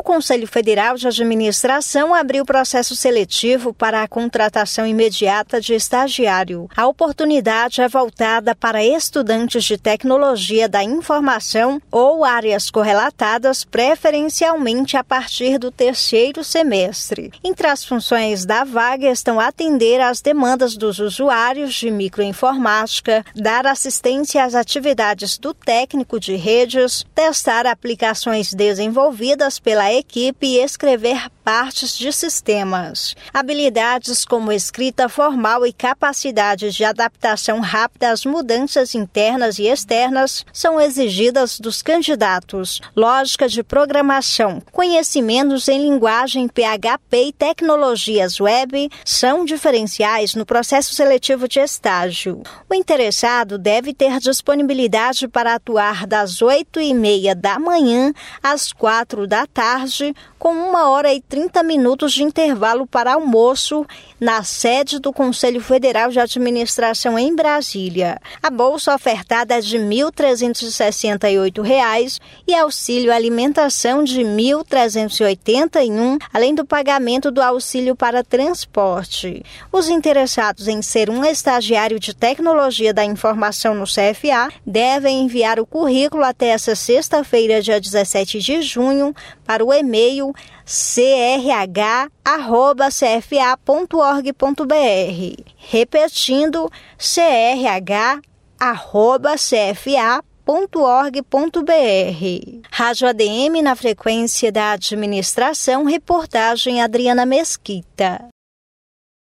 O Conselho Federal de Administração abriu processo seletivo para a contratação imediata de estagiário. A oportunidade é voltada para estudantes de tecnologia da informação ou áreas correlatadas, preferencialmente a partir do terceiro semestre. Entre as funções da vaga estão atender às demandas dos usuários de microinformática, dar assistência às atividades do técnico de redes, testar aplicações desenvolvidas pela equipe e escrever partes de sistemas. Habilidades como escrita formal e capacidade de adaptação rápida às mudanças internas e externas são exigidas dos candidatos. Lógica de programação, conhecimentos em linguagem PHP e tecnologias web são diferenciais no processo seletivo de estágio. O interessado deve ter disponibilidade para atuar das 8 e meia da manhã às 4 da tarde tarde, com uma hora e 30 minutos de intervalo para almoço na sede do Conselho Federal de Administração em Brasília. A bolsa ofertada é de R$ 1.368 e auxílio alimentação de R$ 1.381, além do pagamento do auxílio para transporte. Os interessados em ser um estagiário de tecnologia da informação no CFA devem enviar o currículo até essa sexta-feira, dia 17 de junho, para para o e-mail crh@cfa.org.br. Repetindo, crh@cfa.org.br. Rádio ADM na frequência da administração, reportagem Adriana Mesquita.